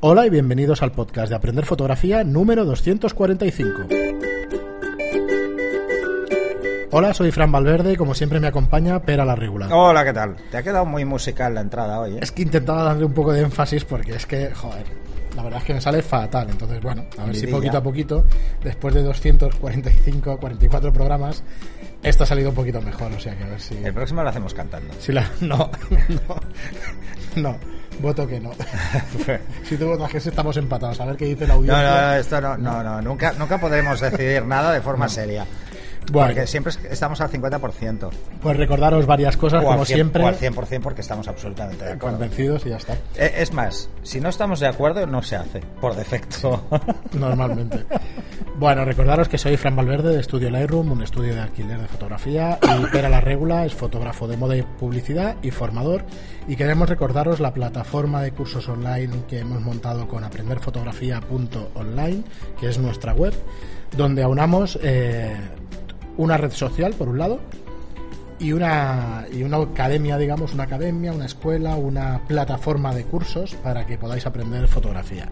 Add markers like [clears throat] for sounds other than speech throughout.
Hola y bienvenidos al podcast de Aprender Fotografía número 245. Hola, soy Fran Valverde y como siempre me acompaña Pera la Regular. Hola, ¿qué tal? Te ha quedado muy musical la entrada hoy, ¿eh? Es que intentaba darle un poco de énfasis porque es que, joder, la verdad es que me sale fatal. Entonces, bueno, a ver si poquito a poquito, después de 245, 44 programas, esto ha salido un poquito mejor. O sea que a ver si. El próximo lo hacemos cantando. si la- [laughs] [laughs] no, no, no, voto que no. [laughs] [laughs] si tú votas que sí, estamos empatados. A ver qué dice la audiencia. no, no, esto no, no, no, nunca, nunca podremos decidir nada de forma seria. Bueno, Porque siempre es- estamos al 50%. pues recordaros varias cosas, O como al, 100, siempre, o al 100% porque estamos absolutamente de acuerdo. convencidos y ya está. Eh, Es más, si no estamos de acuerdo, no se hace, por defecto. Normalmente. Bueno, recordaros que soy Fran Valverde de Estudio Lightroom, un estudio de alquiler de fotografía, y Pera La Regula es fotógrafo de moda y publicidad y formador. Y queremos recordaros la plataforma de cursos online que hemos montado con aprenderfotografía.online, que es nuestra web, donde aunamos eh, una red social, por un lado, y una, y una academia, digamos, una academia, una escuela, una plataforma de cursos para que podáis aprender fotografía.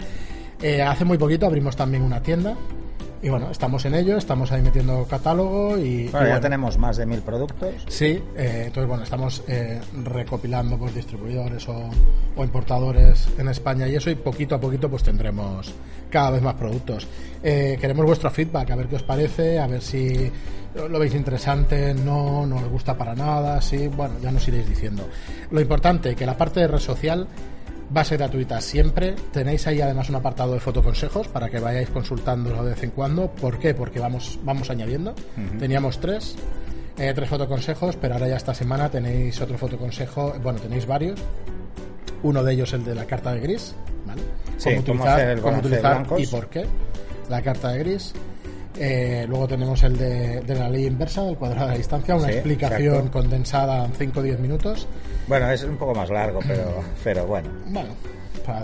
Eh, hace muy poquito abrimos también una tienda y bueno, estamos en ello, estamos ahí metiendo catálogo y, y Bueno, ya bueno, tenemos más de mil productos. Sí, eh, entonces bueno, estamos eh, recopilando pues distribuidores o, o importadores en España y eso y poquito a poquito pues tendremos cada vez más productos. Eh, queremos vuestro feedback, a ver qué os parece, a ver si lo veis interesante, no, no os gusta para nada, sí, bueno, ya nos iréis diciendo. Lo importante, que la parte de red social va a ser gratuita siempre. Tenéis ahí además un apartado de fotoconsejos para que vayáis consultándolo de vez en cuando. ¿Por qué? Porque vamos, vamos añadiendo. Teníamos tres, eh, tres fotoconsejos, pero ahora ya esta semana tenéis otro fotoconsejo. Bueno, tenéis varios. Uno de ellos el de la carta de gris, ¿vale? Sí, cómo el cómo utilizar y por qué la carta de gris. Eh, luego tenemos el de, de la ley inversa, del cuadrado de la distancia, una Sí, explicación exacto. condensada en 5 o 10 minutos. Bueno, es un poco más largo, pero, [clears throat] pero bueno. Bueno, para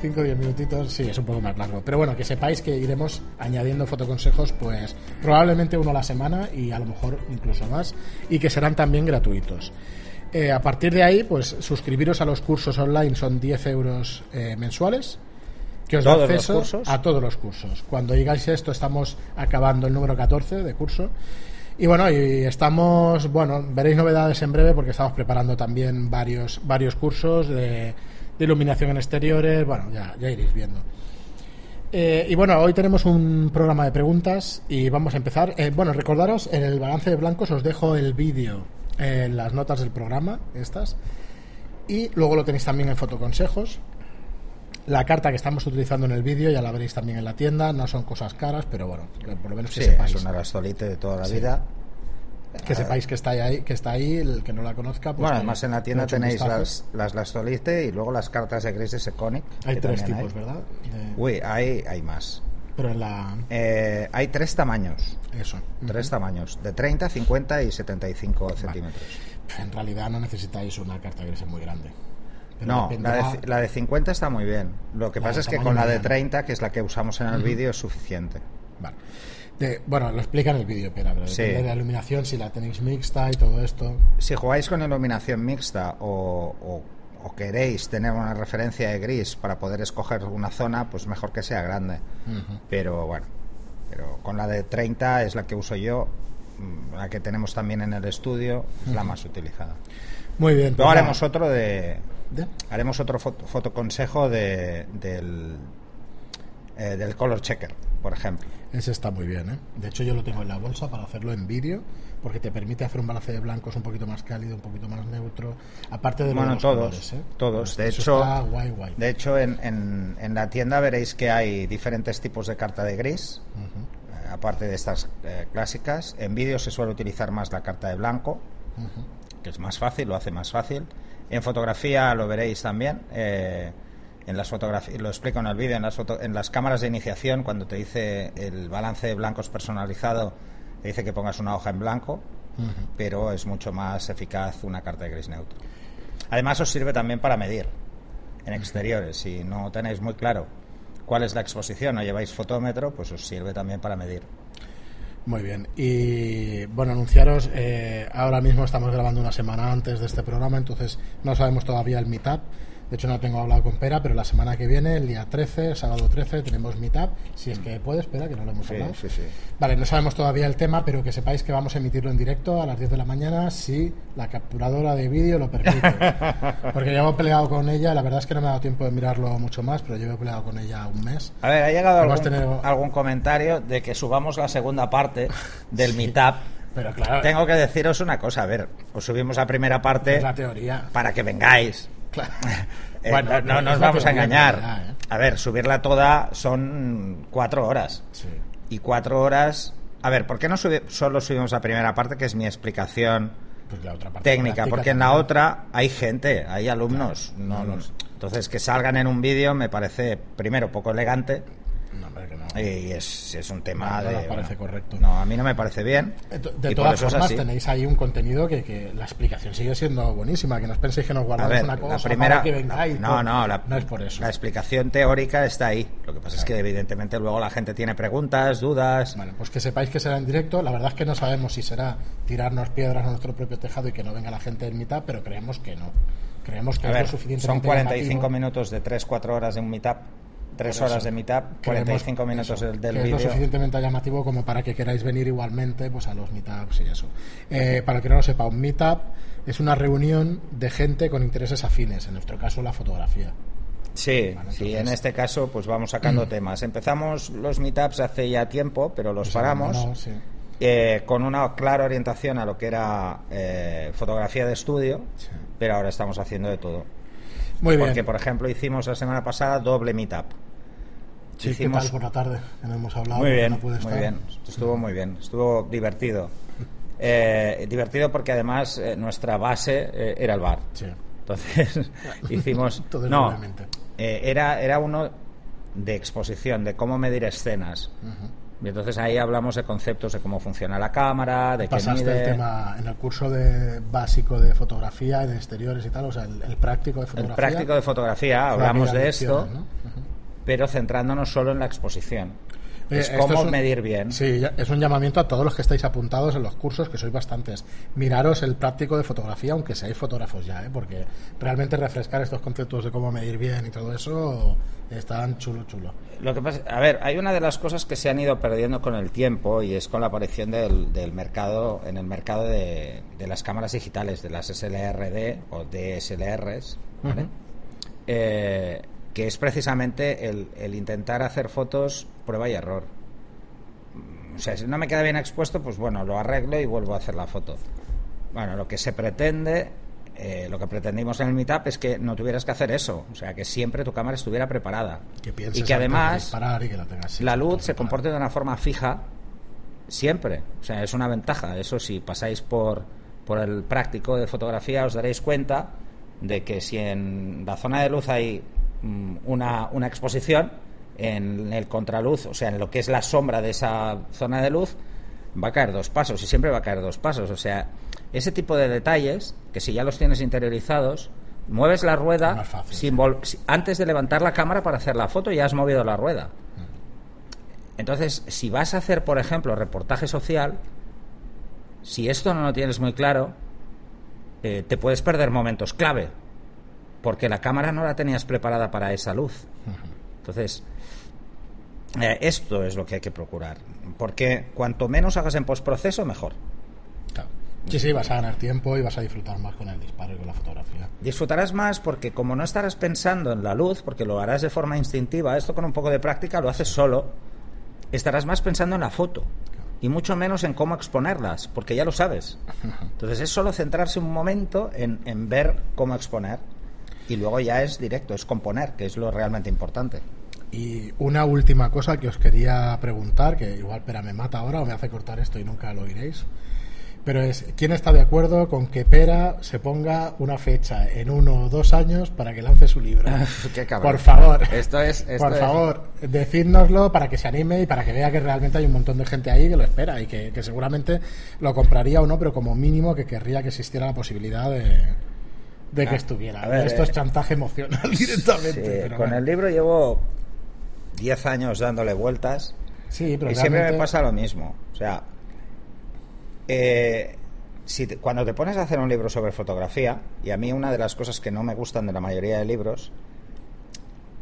5 o 10 minutitos sí, es un poco más largo. Pero bueno, que sepáis que iremos añadiendo fotoconsejos, pues probablemente uno a la semana y a lo mejor incluso más, y que serán también gratuitos. Eh, a partir de ahí, pues suscribiros a los cursos online son 10 euros eh, mensuales. Que os da ¿Todos los acceso a todos los cursos. Cuando llegáis a esto, estamos acabando el número 14 de curso. Y bueno, y estamos, bueno, veréis novedades en breve porque estamos preparando también varios, varios cursos de, de iluminación en exteriores. Bueno, ya, ya iréis viendo. Eh, y bueno, hoy tenemos un programa de preguntas y vamos a empezar. Eh, bueno, recordaros, en el balance de blancos os dejo el vídeo en las notas del programa, estas. Y luego lo tenéis también en fotoconsejos. La carta que estamos utilizando en el vídeo ya la veréis también en la tienda. No son cosas caras, pero bueno, por lo menos que Sí, sepáis. es una rastolite de toda la Sí. vida. Que sepáis que está ahí, que está ahí, el que no la conozca. Pues Bueno, además en la tienda tenéis las, las lastolite y luego las cartas de gris de Seconic. Hay tres tipos, hay. ¿verdad? De- Uy, hay, hay más. Pero en la. Eh, hay tres tamaños. Eso. Tres tamaños. De 30, 50 y 75 centímetros. En realidad no necesitáis una carta gris muy grande. Pero No, la de, la de 50 está muy bien. Lo que La pasa es que con la de mediano. 30, que es la que usamos en el vídeo, es suficiente. Vale. De- bueno, lo explica en el vídeo, pero, pero Sí. depende de la iluminación, si la tenéis mixta y todo esto. Si jugáis con iluminación mixta o, o- o queréis tener una referencia de gris para poder escoger una zona, pues mejor que sea grande. Pero bueno, pero con la de 30 es la que uso yo, mm, la que tenemos también en el estudio, es la más utilizada. Muy bien. Luego pues haremos nada. otro de ¿De? haremos otro foto, fotoconsejo de, del eh, del color checker, por ejemplo. Ese está muy bien, ¿eh? De hecho, yo lo tengo en la bolsa para hacerlo en vídeo, porque te permite hacer un balance de blancos un poquito más cálido, un poquito más neutro. Aparte de Bueno, los todos, colores, ¿eh? todos. De hecho, guay, guay. de hecho en, en- en la tienda veréis que hay diferentes tipos de carta de gris, eh, aparte de estas eh, clásicas. En vídeo se suele utilizar más la carta de blanco, que es más fácil, lo hace más fácil. En fotografía lo veréis también. eh, en las fotografías, lo explico en el vídeo, en las, foto- en las cámaras de iniciación, cuando te dice el balance de blancos personalizado, te dice que pongas una hoja en blanco, pero es mucho más eficaz una carta de gris neutro. Además os sirve también para medir en exteriores. Si no tenéis muy claro cuál es la exposición o lleváis fotómetro, pues os sirve también para medir. Muy bien. Y bueno, anunciaros, eh, ahora mismo estamos grabando una semana antes de este programa, entonces no sabemos todavía el meetup De hecho, no tengo hablado con Pera, pero la semana que viene, el día 13, sábado 13, tenemos Meetup. Si es que puede, espera, que no lo hemos Sí, hablado. sí, sí. Vale, no sabemos todavía el tema, pero que sepáis que vamos a emitirlo en directo a las 10 de la mañana si la capturadora de vídeo lo permite. [laughs] Porque llevo peleado con ella, la verdad es que no me ha dado tiempo de mirarlo mucho más, pero llevo peleado con ella un mes. A ver, ha llegado Hemos algún, tenido- algún comentario de que subamos la segunda parte del [laughs] meetup. Pero claro, Tengo que deciros una cosa, a ver, os subimos la primera parte la teoría. para que vengáis. Claro. [laughs] Eh, [laughs] Bueno, no, nos vamos a engañar. ¿eh? A ver, subirla toda son cuatro horas. Sí. Y cuatro horas... A ver, ¿por qué no subi- solo subimos la primera parte, que es mi explicación Pues la otra parte técnica? Porque en la también. otra hay gente, hay alumnos. No, no los- entonces, que salgan en un vídeo me parece, primero, poco elegante No, que no. y es, es un tema No, no de... nos parece correcto. No, a mí no me parece bien. De, todas formas, tenéis ahí un contenido que, que la explicación sigue siendo buenísima. Que no os penséis que nos guardamos ver, una cosa la primera. para que vengáis. no, por- no, la, no es por eso. La explicación teórica está ahí. Lo que pasa es que, evidentemente, luego la gente tiene preguntas, dudas. Bueno, pues que sepáis que será en directo. La verdad es que no sabemos si será tirarnos piedras a nuestro propio tejado y que no venga la gente en mitad, pero creemos que no. Creemos que A es ver, lo son suficientemente 45 llamativo. minutos de 3-4 horas de un meetup. 3 Por horas de meetup, Creemos 45 minutos eso, del, del que es lo suficientemente llamativo como para que queráis venir igualmente pues a los meetups y eso. Eh, para el que no lo sepa, un meetup es una reunión de gente con intereses afines, en nuestro caso la fotografía. Sí, Vale, sí, entonces- en este caso pues vamos sacando [clears throat] temas. Empezamos los meetups hace ya tiempo, pero los Pues paramos sí. eh, con una clara orientación a lo que era eh, fotografía de estudio, Sí. pero ahora estamos haciendo de todo. Muy bien. Porque, por ejemplo, hicimos la semana pasada doble meetup. Sí, ¿qué hicimos- tal por la tarde? Que no hemos hablado. Muy bien, no pude muy estar. bien. Estuvo muy bien, estuvo divertido. [laughs] Eh, divertido porque además eh, nuestra base eh, era el bar. Sí. Entonces [laughs] hicimos... [laughs] Entonces, no, eh, era, era uno de exposición, de cómo medir escenas. Y entonces ahí hablamos de conceptos de cómo funciona la cámara, de qué Pasaste mide... el tema en el curso de básico de fotografía, de exteriores y tal, o sea, el, el práctico de El fotografía. práctico de fotografía, hablamos de esto, ¿no? Ujú. Pero centrándonos solo en la exposición. Eh, es cómo un- medir bien. Sí, es un llamamiento a todos los que estáis apuntados en los cursos, que sois bastantes. Miraros el práctico de fotografía, aunque seáis fotógrafos ya, ¿eh? porque realmente refrescar estos conceptos de cómo medir bien y todo eso están chulo, chulo. Lo que pasa, a ver, hay una de las cosas que se han ido perdiendo con el tiempo y es con la aparición del, del mercado, en el mercado de, de las cámaras digitales, de las SLRD o DSLRs, ¿vale? Ujú. Eh, que es precisamente el, el intentar hacer fotos prueba y error. O sea, si no me queda bien expuesto, pues bueno, lo arreglo y vuelvo a hacer la foto. Bueno, lo que se pretende, eh, lo que pretendimos en el Meetup es que no tuvieras que hacer eso. O sea, que siempre tu cámara estuviera preparada. Que y que además y que la tengas la luz se comporte de una forma fija siempre. O sea, es una ventaja. Eso si pasáis por, por el práctico de fotografía os daréis cuenta de que si en la zona de luz hay una, una exposición, en el contraluz, o sea, en lo que es la sombra de esa zona de luz, va a caer dos pasos y siempre va a caer dos pasos. O sea, ese tipo de detalles, que si ya los tienes interiorizados, mueves la rueda fácil, sin sí. antes de levantar la cámara para hacer la foto, ya has movido la rueda. Entonces, si vas a hacer, por ejemplo, reportaje social, si esto no lo tienes muy claro, eh, te puedes perder momentos clave, porque la cámara no la tenías preparada para esa luz. Entonces, eh, esto es lo que hay que procurar, porque cuanto menos hagas en postproceso, mejor. Claro. Sí, sí, vas a ganar tiempo y vas a disfrutar más con el disparo y con la fotografía. Disfrutarás más porque como no estarás pensando en la luz, porque lo harás de forma instintiva, esto con un poco de práctica lo haces solo, estarás más pensando en la foto y mucho menos en cómo exponerlas, porque ya lo sabes. [laughs] Entonces es solo centrarse un momento en, en ver cómo exponer y luego ya es directo, es componer, que es lo realmente importante. Y una última cosa que os quería preguntar, que igual Pera me mata ahora o me hace cortar esto y nunca lo oiréis. Pero es, ¿quién está de acuerdo con que Pera se ponga una fecha en uno o dos años para que lance su libro? [laughs] Qué cabrón. Por favor. Esto es- esto Por es- favor, decídnoslo para que se anime y para que vea que realmente hay un montón de gente ahí que lo espera y que, que seguramente lo compraría o no, pero como mínimo que querría que existiera la posibilidad de, de que Ah, estuviera. ver, Esto es eh, chantaje emocional [laughs] directamente. Sí, pero con bueno. el libro llevo 10 años dándole vueltas Sí, pero y siempre me pasa lo mismo. O sea, eh, si te- cuando te pones a hacer un libro sobre fotografía, y a mí una de las cosas que no me gustan de la mayoría de libros,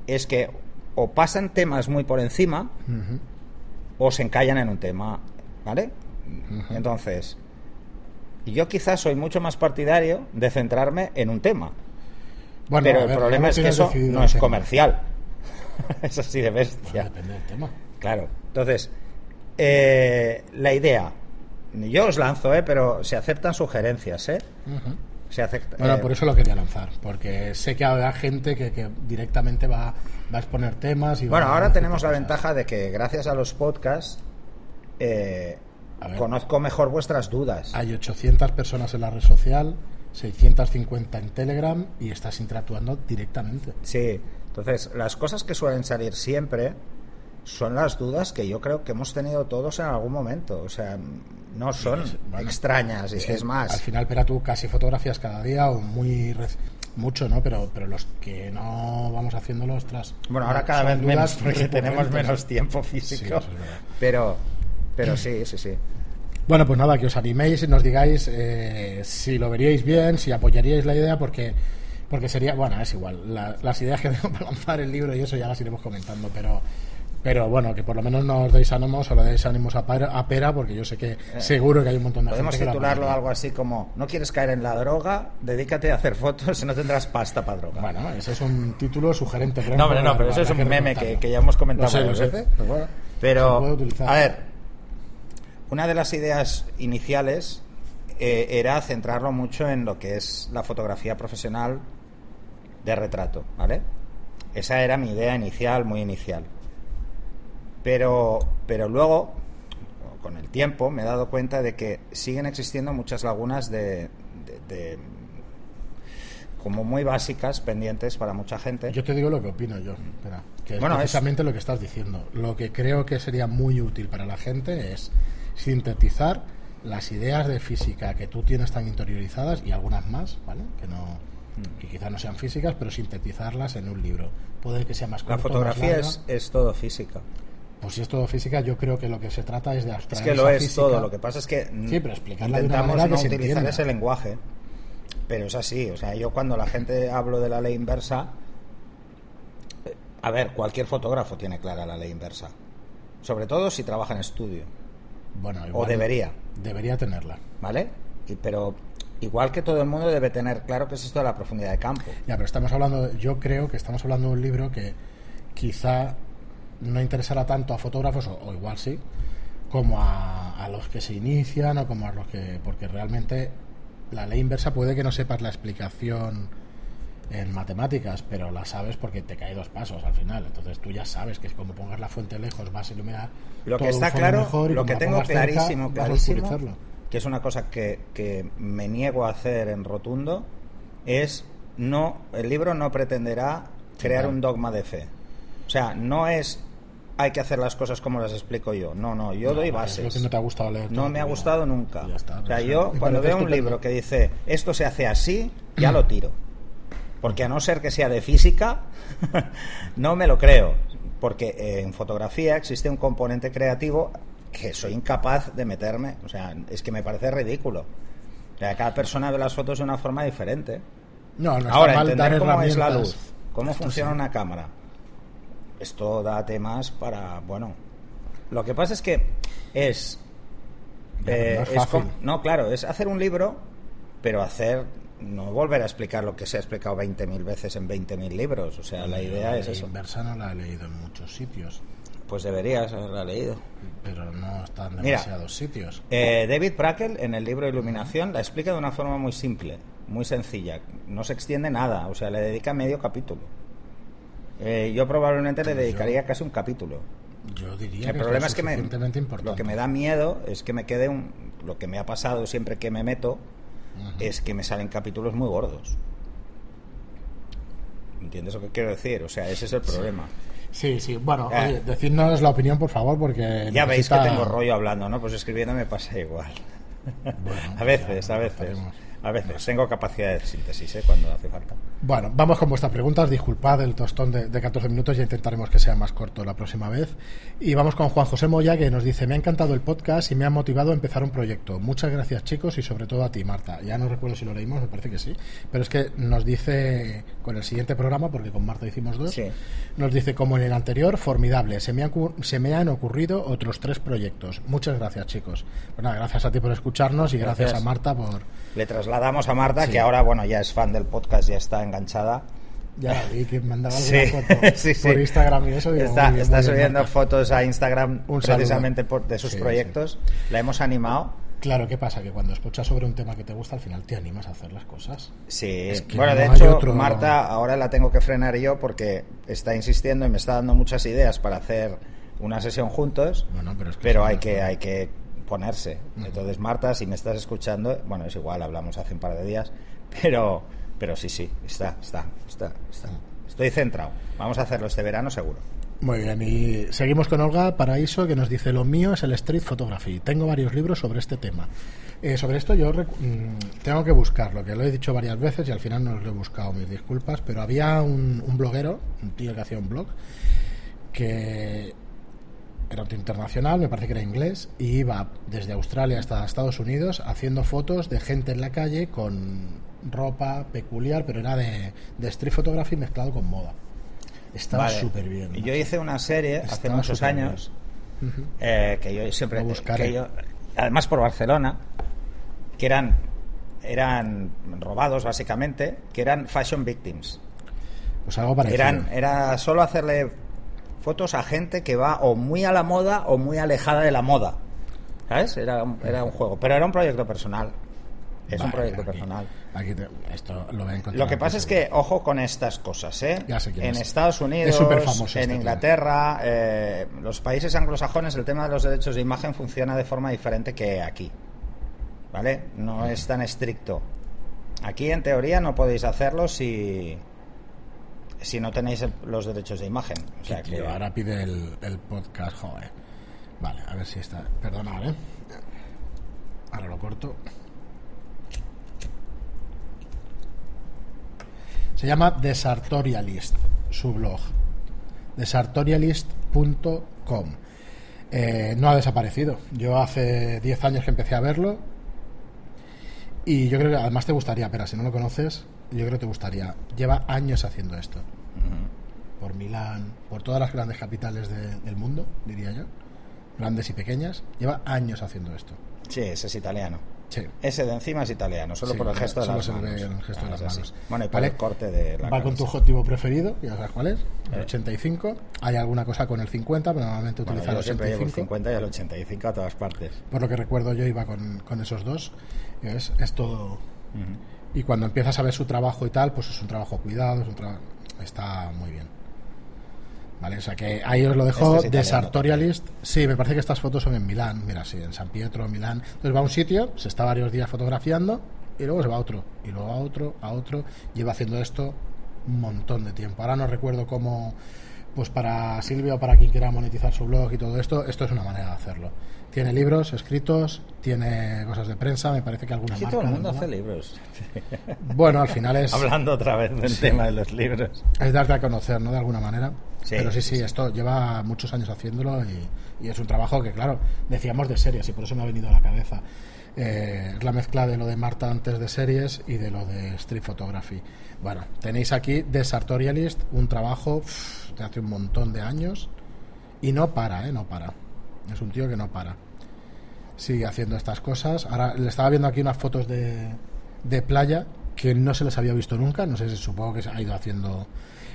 es que o pasan temas muy por encima o se encallan en un tema, ¿vale? Entonces, yo quizás soy mucho más partidario de centrarme en un tema, Bueno, pero el ver, problema ¿cómo es que eso no es tema? comercial. [laughs] es así de Bueno, bestia. depende del tema. Claro. Entonces, eh, la idea, yo os lanzo, ¿eh? pero se aceptan sugerencias, ¿eh? Se acepta, Bueno, eh, por eso lo quería lanzar, porque sé que habrá gente que, que directamente va, va a exponer temas y Bueno, ahora tenemos la cosas. ventaja de que gracias a los podcasts eh. Conozco mejor vuestras dudas. Hay 800 personas en la red social, 650 en Telegram y estás interactuando directamente. Sí, entonces las cosas que suelen salir siempre son las dudas que yo creo que hemos tenido todos en algún momento. O sea, no son es- bueno, extrañas, Es es más. Al final, pero tú casi fotografías cada día o muy mucho, ¿no? Pero, pero los que no vamos haciéndolo, ostras. Bueno, ahora cada vez menos porque tenemos menos tiempo Sí, físico. eso es verdad. pero, pero sí, sí, sí. Bueno, pues nada, que os animéis y nos digáis eh, si lo veríais bien, si apoyaríais la idea, porque porque sería, bueno, es igual, la- las ideas que [laughs] tengo para lanzar el libro y eso ya las iremos comentando, pero pero bueno, que por lo menos no os deis ánimos o le deis ánimos a, Pera- a Pera, porque yo sé que seguro que hay un montón de Podemos gente titularlo algo así como No quieres caer en la droga, dedícate a hacer fotos y [laughs] no tendrás pasta para droga. Bueno, ese es un título sugerente. creo, no, hombre, no, pero eso es un que meme que, que ya hemos comentado Lo sé, lo varias sé, pero bueno, Pero, a ver, una de las ideas iniciales eh, era centrarlo mucho en lo que es la fotografía profesional de retrato, ¿vale? Esa era mi idea inicial, muy inicial. Pero, pero luego, con el tiempo, me he dado cuenta de que siguen existiendo muchas lagunas de, de- de- como muy básicas, pendientes para mucha gente. Yo te digo lo que opino yo, espera, que Bueno, es- precisamente lo que estás diciendo. Lo que creo que sería muy útil para la gente es sintetizar las ideas de física que tú tienes tan interiorizadas y algunas más, ¿vale? Que no Mm. que quizás no sean físicas, pero sintetizarlas en un libro. Puede que sea más la corto, más fotografía es, es todo física. Pues si es todo física, yo creo que lo que se trata es de abstraer Es que lo es física. todo. Lo que pasa es que Sí, pero explicarla de intentamos que no se utilizar ese lenguaje. Pero es así. O sea, yo cuando la gente hablo de la ley inversa, eh, a ver, cualquier fotógrafo tiene clara la ley inversa. Sobre todo si trabaja en estudio, Bueno, igual debería. Debería tenerla. ¿vale? Y, pero igual que todo el mundo debe tener claro que es esto de la profundidad de campo. Ya, pero estamos hablando, yo creo que estamos hablando de un libro que quizá no interesará tanto a fotógrafos, o, o igual sí, como a, a los que se inician o como a los que... Porque realmente la ley inversa puede que no sepas la explicación en matemáticas, pero la sabes porque te cae dos pasos al final. Entonces tú ya sabes que es como pongas la fuente lejos, vas a iluminar. Lo que todo está claro, mejor lo que tengo pongas cerca, clarísimo, clarísimo, que es una cosa que, que me niego a hacer en rotundo, es no, el libro no pretenderá crear Claro. un dogma de fe. O sea, no es hay que hacer las cosas como las explico yo. No, no, yo No, doy es lo bases. que no te ha gustado leer. No me ha gustado nunca. O sea, pues, yo me cuando veo un libro que dice esto se hace así, ya lo tiro. Porque a no ser que sea de física, [laughs] no me lo creo. Porque eh, en fotografía existe un componente creativo que soy incapaz de meterme. O sea, es que me parece ridículo. O sea, cada persona ve las fotos de una forma diferente. No, no Ahora, mal entender cómo es la luz, cómo Esto funciona sí. una cámara. Esto da temas para, bueno, lo que pasa es que es, eh, no es es fácil. com- no, claro, es hacer un libro, pero hacer no volver a explicar lo que se ha explicado 20.000 veces en 20.000 libros. O sea, la idea es eso. inversa no la he leído en muchos sitios, Pues deberías haberla leído. pero no están en Mira. demasiados sitios. Eh, David Brackell, en el libro Iluminación, la explica de una forma muy simple, muy sencilla. No se extiende nada, o sea, le dedica medio capítulo. Eh, yo probablemente le yo- dedicaría casi un capítulo. Yo diría El que problema es, es que me, importante. lo que me da miedo es que me quede un, lo que me ha pasado siempre que me meto es que me salen capítulos muy gordos. ¿Entiendes lo que quiero decir? O sea, ese es el problema. Sí, sí. Bueno, Eh. oye, decidnos la opinión, por favor, porque Ya veis que tengo rollo hablando, ¿no? Pues escribiendo me pasa igual. Bueno, [laughs] a veces, ya a veces. A veces tengo capacidad de síntesis ¿eh? cuando hace falta. Bueno, vamos con vuestras preguntas. Disculpad el tostón de, de 14 minutos, ya intentaremos que sea más corto la próxima vez. Y vamos con Juan José Moya, que nos dice: Me ha encantado el podcast y me ha motivado a empezar un proyecto. Muchas gracias, chicos, y sobre todo a ti, Marta. Ya no recuerdo si lo leímos, me parece que sí. Pero es que nos dice con el siguiente programa, porque con Marta hicimos dos, Sí. nos dice: Como en el anterior, formidable. Se me, han se me han ocurrido otros tres proyectos. Muchas gracias, chicos. Pues nada, gracias a ti por escucharnos y gracias, Gracias. a Marta por. Le trasladamos a Marta, Sí. que ahora, bueno, ya es fan del podcast, ya está enganchada. Ya vi que mandaba Sí, alguna foto [laughs] sí, sí. por Instagram y eso. digo, está bien, está bien, subiendo Marta. fotos a Instagram Un precisamente por, de sus Sí, proyectos. La hemos animado. Claro, ¿qué pasa? Que cuando escuchas sobre un tema que te gusta, al final te animas a hacer las cosas. Sí, Es que bueno, no de hecho, otro- Marta ahora la tengo que frenar yo porque está insistiendo y me está dando muchas ideas para hacer una sesión juntos, Bueno, pero es que pero hay que, hay que ponerse. Entonces, Marta, si me estás escuchando, bueno, es igual, hablamos hace un par de días, pero, pero sí, sí, está, está, está, está. Estoy centrado. Vamos a hacerlo este verano seguro. Muy bien, y seguimos con Olga Paraíso, que nos dice, lo mío es el street photography. Tengo varios libros sobre este tema. Eh, sobre esto yo mm, tengo que buscarlo, que lo he dicho varias veces y al final no lo he buscado, mis disculpas, pero había un, un bloguero, un tío que hacía un blog, que era internacional, me parece que era inglés, y iba desde Australia hasta Estados Unidos haciendo fotos de gente en la calle con ropa peculiar, pero era de, de street photography mezclado con moda. Estaba Vale. súper bien. Y macho. Yo hice una serie hace muchos años eh, que yo siempre que yo- además por Barcelona que eran eran robados básicamente que eran fashion victims Pues algo parecido. eran era solo hacerle fotos a gente que va o muy a la moda o muy alejada de la moda ¿sabes? era un, era un juego pero era un proyecto personal es un proyecto aquí- personal aquí te- esto lo voy a encontrar lo que pasa es que, ojo con estas cosas, ¿eh? Ya sé en es. Estados Unidos, Es en este tío. Inglaterra, eh, los países anglosajones, el tema de los derechos de imagen funciona de forma diferente que aquí. ¿Vale? No es tan estricto. Aquí, en teoría, no podéis hacerlo si, si no tenéis el- los derechos de imagen. O sea Qué que, tío, ahora pide el, el podcast, joder. Vale, a ver si está. Perdona, ¿eh? Ahora lo corto. Se llama Desartorialist, su blog. Desartorialist.com. Eh, no ha desaparecido. Yo hace 10 años que empecé a verlo. Y yo creo que además te gustaría, pero si no lo conoces, yo creo que te gustaría. Lleva años haciendo esto por Milán, por todas las grandes capitales de- del mundo, diría yo, grandes y pequeñas, lleva años haciendo esto. sí, ese es italiano. Sí. Ese de encima es italiano, solo Sí, por el gesto de las manos. ve el gesto de Ah, las manos. Bueno, y por Vale. el corte de la Va con tu objetivo preferido, ya sabes cuál es, el Eh. 85. Hay alguna cosa con el 50, pero normalmente Bueno, utiliza el yo siempre llevo el 85. 50 y el 85 a todas partes. Por lo que recuerdo yo iba con, con esos dos. Es, es todo... Y cuando empiezas a ver su trabajo y tal, pues es un trabajo cuidado, es un trabajo... Está muy bien. Vale, o sea que ahí os lo dejo. Este es de italiano Sartorialist. Sí, me parece que estas fotos son en Milán. Mira, sí, en San Pietro, Milán. Entonces va a un sitio, se está varios días fotografiando y luego se va a otro. Y luego a otro, a otro. Lleva haciendo esto un montón de tiempo. Ahora no recuerdo cómo, pues para Silvia o para quien quiera monetizar su blog y todo esto, esto es una manera de hacerlo. Tiene libros escritos, tiene cosas de prensa, me parece que alguna marca todo el mundo hace libros. [laughs] Bueno, al final es, Hablando otra vez del tema de los libros. es darte a conocer, ¿no? De alguna manera. Sí, Pero sí, sí, sí, esto lleva muchos años haciéndolo y, y es un trabajo que, claro, decíamos de series y por eso me ha venido a la cabeza. Eh, es la mezcla de lo de Marta antes de series y de lo de Street Photography. Bueno, tenéis aquí The Sartorialist, un trabajo pff, de hace un montón de años y no para, ¿eh? No para. Es un tío que no para. Sigue haciendo estas cosas. Ahora le estaba viendo aquí unas fotos de, de playa que no se les había visto nunca. No sé si supongo que se ha ido haciendo.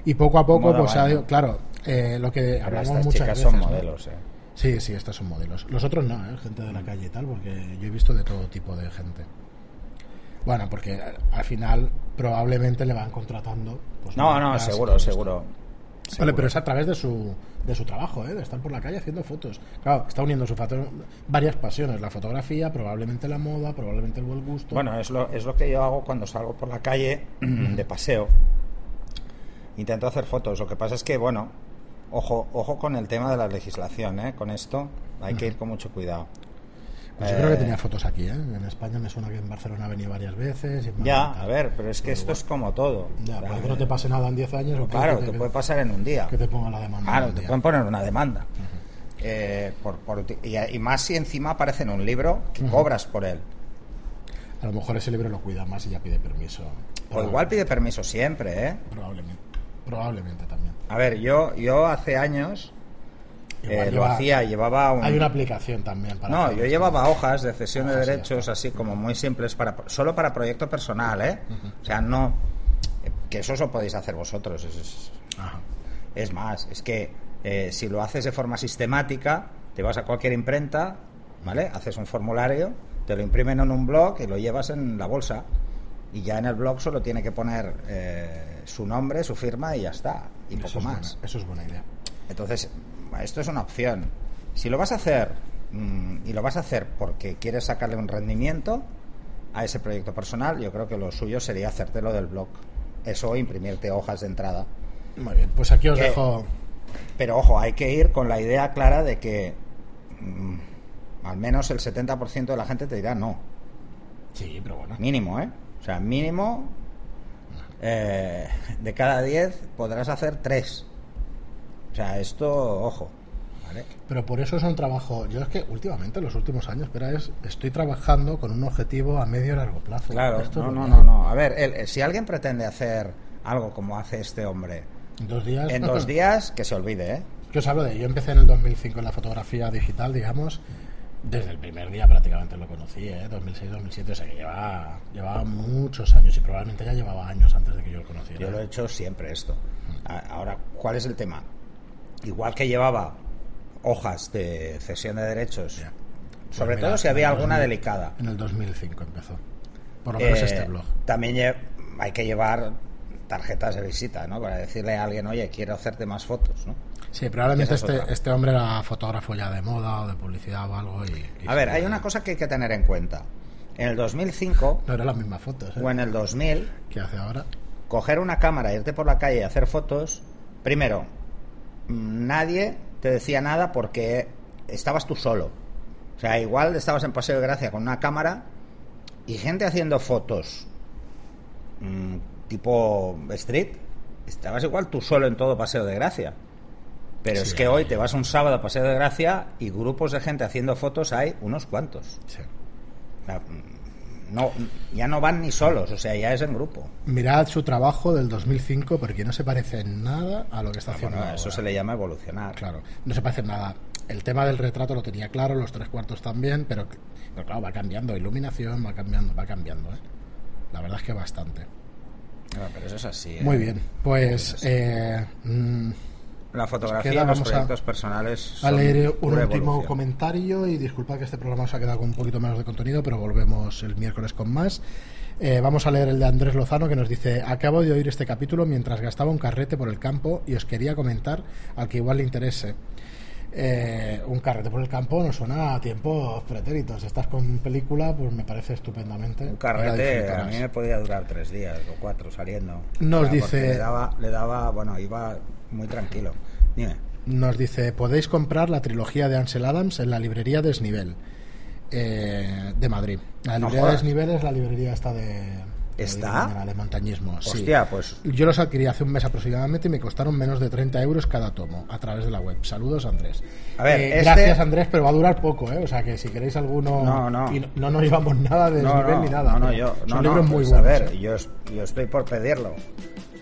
Y poco a poco, Moda pues ha ido. Claro, eh, lo que Pero hablamos muchas veces. son ¿no? modelos, eh. Sí, sí, estos son modelos. Los otros no, ¿eh? gente de la calle y tal, porque yo he visto de todo tipo de gente. Bueno, porque al final probablemente le van contratando. pues, No, no, seguro, esto. seguro. Vale, pero es a través de su, de su trabajo, ¿eh? de estar por la calle haciendo fotos. Claro, está uniendo su varias pasiones, la fotografía, probablemente la moda, probablemente el buen gusto. Bueno, es lo, es lo que yo hago cuando salgo por la calle [clears throat] de paseo. Intento hacer fotos. Lo que pasa es que, bueno, ojo, ojo con el tema de la legislación, ¿eh? Con esto hay que ir con mucho cuidado. Pues yo creo que tenía fotos aquí, ¿eh? En España me suena que en Barcelona ha venido varias veces. y Ya, a ver, pero es que esto es como todo. Ya, para que no te pase nada en 10 años. o Claro, que, te puede pasar en un día. que te ponga la demanda. Claro, te día. pueden poner una demanda. Eh, por, por y más si encima aparece en un libro que cobras por él. A lo mejor ese libro lo cuida más y ya pide permiso. O igual pide permiso siempre, ¿eh? Probablemente. Probablemente también. A ver, yo, yo hace años eh, lo lleva- hacía, llevaba un... Hay una aplicación también para. No, yo llevaba hojas de cesión de Hojas, derechos así como muy simples para solo para proyecto personal, ¿eh? O sea, no eh, que eso lo podéis hacer vosotros. Es, es- Ajá. es más, es que eh, si lo haces de forma sistemática, te vas a cualquier imprenta, ¿vale? Haces un formulario, te lo imprimen en un blog y lo llevas en la bolsa. Y ya en el blog solo tiene que poner eh, su nombre, su firma y ya está. Y Eso poco más. buena- eso es buena idea. Entonces, esto es una opción. Si lo vas a hacer mm, y lo vas a hacer porque quieres sacarle un rendimiento a ese proyecto personal, yo creo que lo suyo sería hacértelo del blog. Eso imprimirte hojas de entrada. Muy bien, pues aquí os Que- dejo. Pero ojo, hay que ir con la idea clara de que mm, al menos el 70% de la gente te dirá no. Sí, pero bueno. Mínimo, ¿eh? O sea, mínimo eh, de cada 10 podrás hacer 3. O sea, esto, ojo. ¿vale? Pero por eso es un trabajo. Yo es que últimamente, en los últimos años, espera, es, estoy trabajando con un objetivo a medio y largo plazo. Claro, Esto no, no, no, no. A ver, el- el- si alguien pretende hacer algo como hace este hombre En dos días. en dos días, que se olvide, ¿eh? Que os hablo de. Yo empecé en el 2005 en la fotografía digital, digamos. Desde el primer día prácticamente lo conocí, ¿eh? 2006, 2007. O sea que llevaba, llevaba muchos años y probablemente ya llevaba años antes de que yo lo conociera. Yo lo he hecho siempre esto. Ahora, ¿cuál es el tema? Igual que llevaba hojas de cesión de derechos, sobre mira, todo si había alguna 2000 delicada. En el 2005 empezó. Por lo menos Eh, este blog. También hay que llevar tarjetas de visita, ¿no? Para decirle a alguien, oye, quiero hacerte más fotos, ¿no? Sí, probablemente es este, este hombre era fotógrafo ya de moda o de publicidad o algo. Y, y A ver, hay una cosa que hay que tener en cuenta. En el 2005 No eran las mismas fotos ¿eh? o en el 2000, que hace ahora. coger una cámara, irte por la calle y hacer fotos, primero, nadie te decía nada porque estabas tú solo. O sea, igual estabas en Paseo de Gracia con una cámara y gente haciendo fotos mm, tipo street, estabas igual tú solo en todo Paseo de Gracia. Pero Sí, es que hoy te vas un sábado a Paseo de Gracia y grupos de gente haciendo fotos hay unos cuantos. Sí. Mm, no, ya no van ni solos, o sea, ya es en grupo. Mirad su trabajo del 2005 porque no se parece en nada a lo que está haciendo Ah, Bueno, eso ahora. se le llama evolucionar. Claro, no se parece en nada. El tema del retrato lo tenía claro, los tres cuartos también, pero, pero claro, va cambiando. Iluminación va cambiando, va cambiando. ¿eh? La verdad es que bastante. No, pero eso es así. ¿eh? Muy bien, pues eh, mm, La fotografía queda, y los vamos a- proyectos personales. a leer un último evolución. comentario y disculpad que este programa os ha quedado con un poquito menos de contenido, pero volvemos el miércoles con más. Eh, vamos a leer el de Andrés Lozano que nos dice, acabo de oír este capítulo mientras gastaba un carrete por el campo y os quería comentar al que igual le interese. Eh, un carrete por el campo nos suena a tiempos pretéritos. Estás con película, pues me parece estupendamente. Un carrete a mí me podía durar tres días o cuatro saliendo. Nos dice- Le daba, le daba, bueno, iba muy tranquilo. Dime. Nos dice, podéis comprar la trilogía de Ansel Adams en la librería Desnivel eh, de Madrid. La No librería jodas. Desnivel es la librería esta de... ¿Está? De, montañismo. sí. Hostia, pues Yo los adquirí hace un mes aproximadamente y me costaron menos de 30 euros cada tomo a través de la web. Saludos, Andrés. A ver, Eh, este- Gracias, Andrés, pero va a durar poco, ¿eh? O sea que si queréis alguno... No, no. Y no, no nos llevamos nada de no, desnivel no, ni nada. no, no, yo, Son no, libros muy pues, buenos. A ver, ¿eh? yo, es- yo estoy por pedirlo.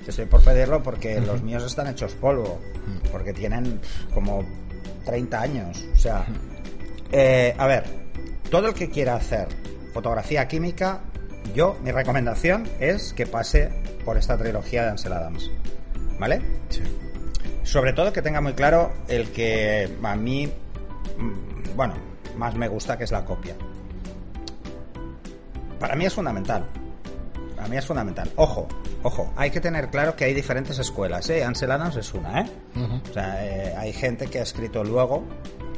Estoy por pedirlo porque los míos están hechos polvo. Porque tienen como 30 años. O sea, eh, a ver, todo el que quiera hacer fotografía química, yo, mi recomendación es que pase por esta trilogía de Ansel Adams. ¿Vale? Sí. Sobre todo que tenga muy claro el que a mí, bueno, más me gusta, que es la copia. Para mí es fundamental. Para mí es fundamental. Ojo, ojo, hay que tener claro que hay diferentes escuelas, ¿eh? Ansel Adams es una, ¿eh? O sea, eh, hay gente que ha escrito luego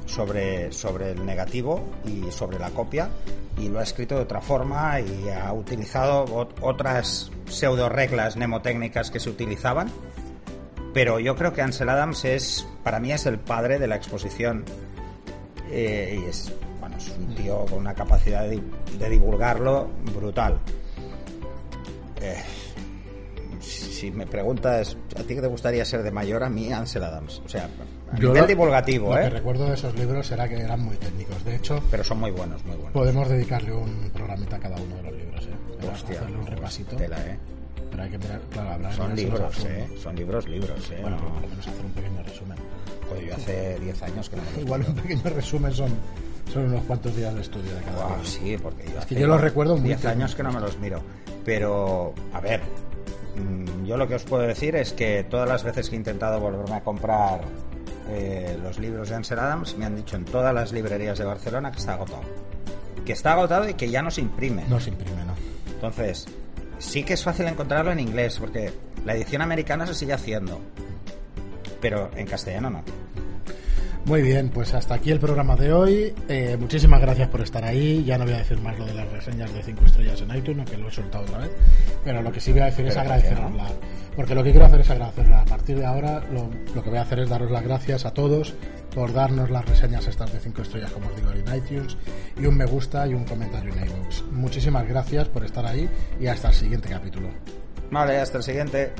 sobre, sobre el negativo y sobre la copia y lo ha escrito de otra forma y ha utilizado ot- otras pseudo reglas mnemotécnicas que se utilizaban. Pero yo creo que Ansel Adams es, para mí es el padre de la exposición eh, y es, bueno, es un tío con una capacidad de, de divulgarlo brutal. Eh, si me preguntas, ¿a ti qué te gustaría ser de mayor? A mí, Ansel Adams. O sea, a Yo nivel lo- divulgativo, Lo que ¿eh? recuerdo de esos libros era que eran muy técnicos. De hecho, Pero son muy buenos, muy buenos. podemos dedicarle un programita a cada uno de los libros. ¿eh? Hostia, hacerle un pues, repasito. tela, ¿eh? Pero hay que mirar, claro, habrá que Son libros. ¿eh? Son libros, libros, ¿eh? Bueno, No- por lo menos hacer un pequeño resumen. Pues yo hace 10 años que no me Igual un pequeño resumen son, son unos cuantos días de estudio de cada Guau, libro. sí, porque yo Es que yo los recuerdo muy 10 técnicos. años que no me los miro. Pero, a ver, yo lo que os puedo decir es que todas las veces que he intentado volverme a comprar eh, los libros de Ansel Adams, me han dicho en todas las librerías de Barcelona que está agotado. Que está agotado y que ya no se imprime. No se imprime, ¿no? Entonces, sí que es fácil encontrarlo en inglés, porque la edición americana se sigue haciendo. Pero en castellano no. Muy bien, pues hasta aquí el programa de hoy. Eh, muchísimas gracias por estar ahí. Ya no voy a decir más lo de las reseñas de 5 estrellas en iTunes, que lo he soltado otra vez. Pero lo que sí voy a decir es Pero ¿por qué agradecerla. Porque lo que quiero hacer es agradecerla. A partir de ahora, lo, lo que voy a hacer es daros las gracias a todos por darnos las reseñas estas de 5 estrellas, como os digo, en iTunes, y un me gusta y un comentario en iVoox. Muchísimas gracias por estar ahí y hasta el siguiente capítulo. Vale, hasta el siguiente.